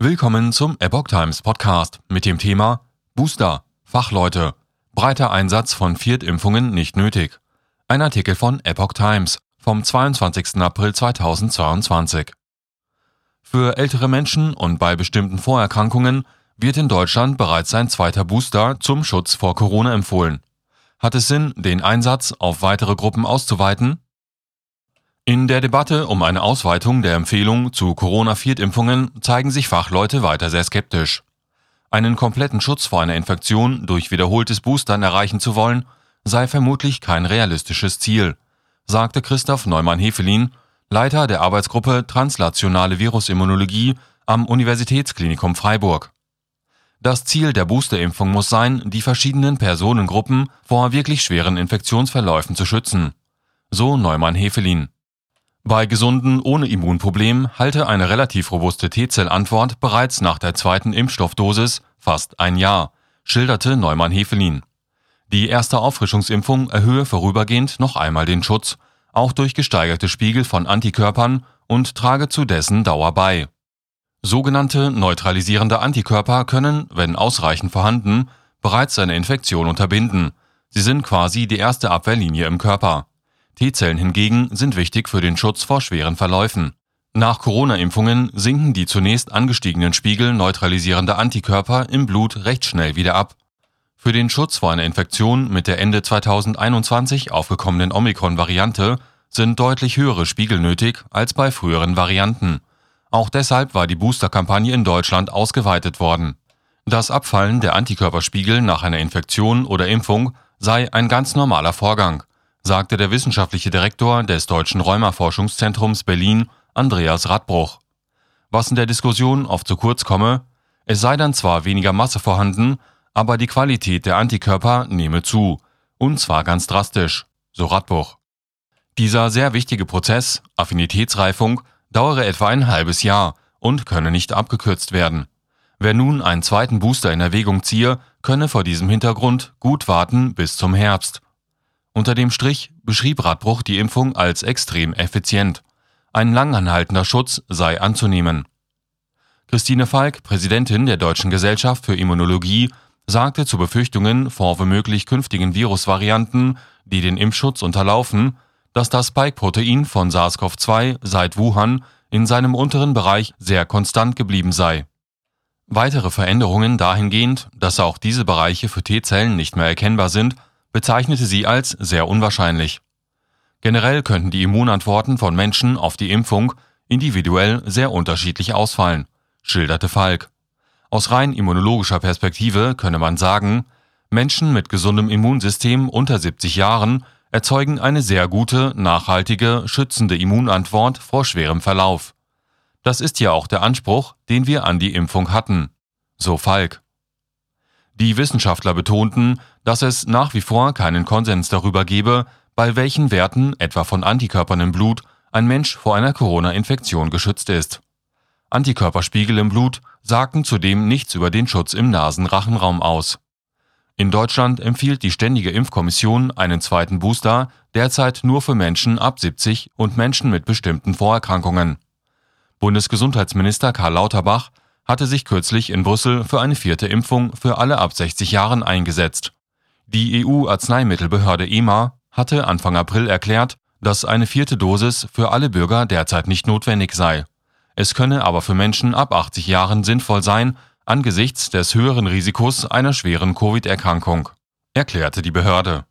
Willkommen zum Epoch Times Podcast mit dem Thema Booster, Fachleute, breiter Einsatz von Viertimpfungen nicht nötig. Ein Artikel von Epoch Times vom 22. April 2022. Für ältere Menschen und bei bestimmten Vorerkrankungen wird in Deutschland bereits ein zweiter Booster zum Schutz vor Corona empfohlen. Hat es Sinn, den Einsatz auf weitere Gruppen auszuweiten? In der Debatte um eine Ausweitung der Empfehlung zu Corona-Viertimpfungen zeigen sich Fachleute weiter sehr skeptisch. Einen kompletten Schutz vor einer Infektion durch wiederholtes Boostern erreichen zu wollen, sei vermutlich kein realistisches Ziel, sagte Christoph Neumann-Hefelin, Leiter der Arbeitsgruppe Translationale Virusimmunologie am Universitätsklinikum Freiburg. Das Ziel der Boosterimpfung muss sein, die verschiedenen Personengruppen vor wirklich schweren Infektionsverläufen zu schützen. So Neumann-Hefelin. Bei Gesunden ohne Immunproblem halte eine relativ robuste T-Zellantwort bereits nach der zweiten Impfstoffdosis fast ein Jahr, schilderte Neumann-Hefelin. Die erste Auffrischungsimpfung erhöhe vorübergehend noch einmal den Schutz, auch durch gesteigerte Spiegel von Antikörpern und trage zu dessen Dauer bei. Sogenannte neutralisierende Antikörper können, wenn ausreichend vorhanden, bereits eine Infektion unterbinden. Sie sind quasi die erste Abwehrlinie im Körper. T-Zellen hingegen sind wichtig für den Schutz vor schweren Verläufen. Nach Corona-Impfungen sinken die zunächst angestiegenen Spiegel neutralisierender Antikörper im Blut recht schnell wieder ab. Für den Schutz vor einer Infektion mit der Ende 2021 aufgekommenen Omikron-Variante sind deutlich höhere Spiegel nötig als bei früheren Varianten. Auch deshalb war die Booster-Kampagne in Deutschland ausgeweitet worden. Das Abfallen der Antikörperspiegel nach einer Infektion oder Impfung sei ein ganz normaler Vorgang sagte der wissenschaftliche Direktor des Deutschen Rheuma-Forschungszentrums Berlin, Andreas Radbruch. Was in der Diskussion oft zu kurz komme, es sei dann zwar weniger Masse vorhanden, aber die Qualität der Antikörper nehme zu, und zwar ganz drastisch, so Radbruch. Dieser sehr wichtige Prozess, Affinitätsreifung, dauere etwa ein halbes Jahr und könne nicht abgekürzt werden. Wer nun einen zweiten Booster in Erwägung ziehe, könne vor diesem Hintergrund gut warten bis zum Herbst. Unter dem Strich beschrieb Radbruch die Impfung als extrem effizient. Ein langanhaltender Schutz sei anzunehmen. Christine Falk, Präsidentin der Deutschen Gesellschaft für Immunologie, sagte zu Befürchtungen vor womöglich künftigen Virusvarianten, die den Impfschutz unterlaufen, dass das Spike-Protein von SARS-CoV-2 seit Wuhan in seinem unteren Bereich sehr konstant geblieben sei. Weitere Veränderungen dahingehend, dass auch diese Bereiche für T-Zellen nicht mehr erkennbar sind, bezeichnete sie als sehr unwahrscheinlich. Generell könnten die Immunantworten von Menschen auf die Impfung individuell sehr unterschiedlich ausfallen, schilderte Falk. Aus rein immunologischer Perspektive könne man sagen, Menschen mit gesundem Immunsystem unter 70 Jahren erzeugen eine sehr gute, nachhaltige, schützende Immunantwort vor schwerem Verlauf. Das ist ja auch der Anspruch, den wir an die Impfung hatten. So Falk. Die Wissenschaftler betonten, dass es nach wie vor keinen Konsens darüber gebe, bei welchen Werten, etwa von Antikörpern im Blut, ein Mensch vor einer Corona-Infektion geschützt ist. Antikörperspiegel im Blut sagten zudem nichts über den Schutz im Nasenrachenraum aus. In Deutschland empfiehlt die Ständige Impfkommission einen zweiten Booster derzeit nur für Menschen ab 70 und Menschen mit bestimmten Vorerkrankungen. Bundesgesundheitsminister Karl Lauterbach hatte sich kürzlich in Brüssel für eine vierte Impfung für alle ab 60 Jahren eingesetzt. Die EU-Arzneimittelbehörde EMA hatte Anfang April erklärt, dass eine vierte Dosis für alle Bürger derzeit nicht notwendig sei. Es könne aber für Menschen ab 80 Jahren sinnvoll sein, angesichts des höheren Risikos einer schweren Covid-Erkrankung, erklärte die Behörde.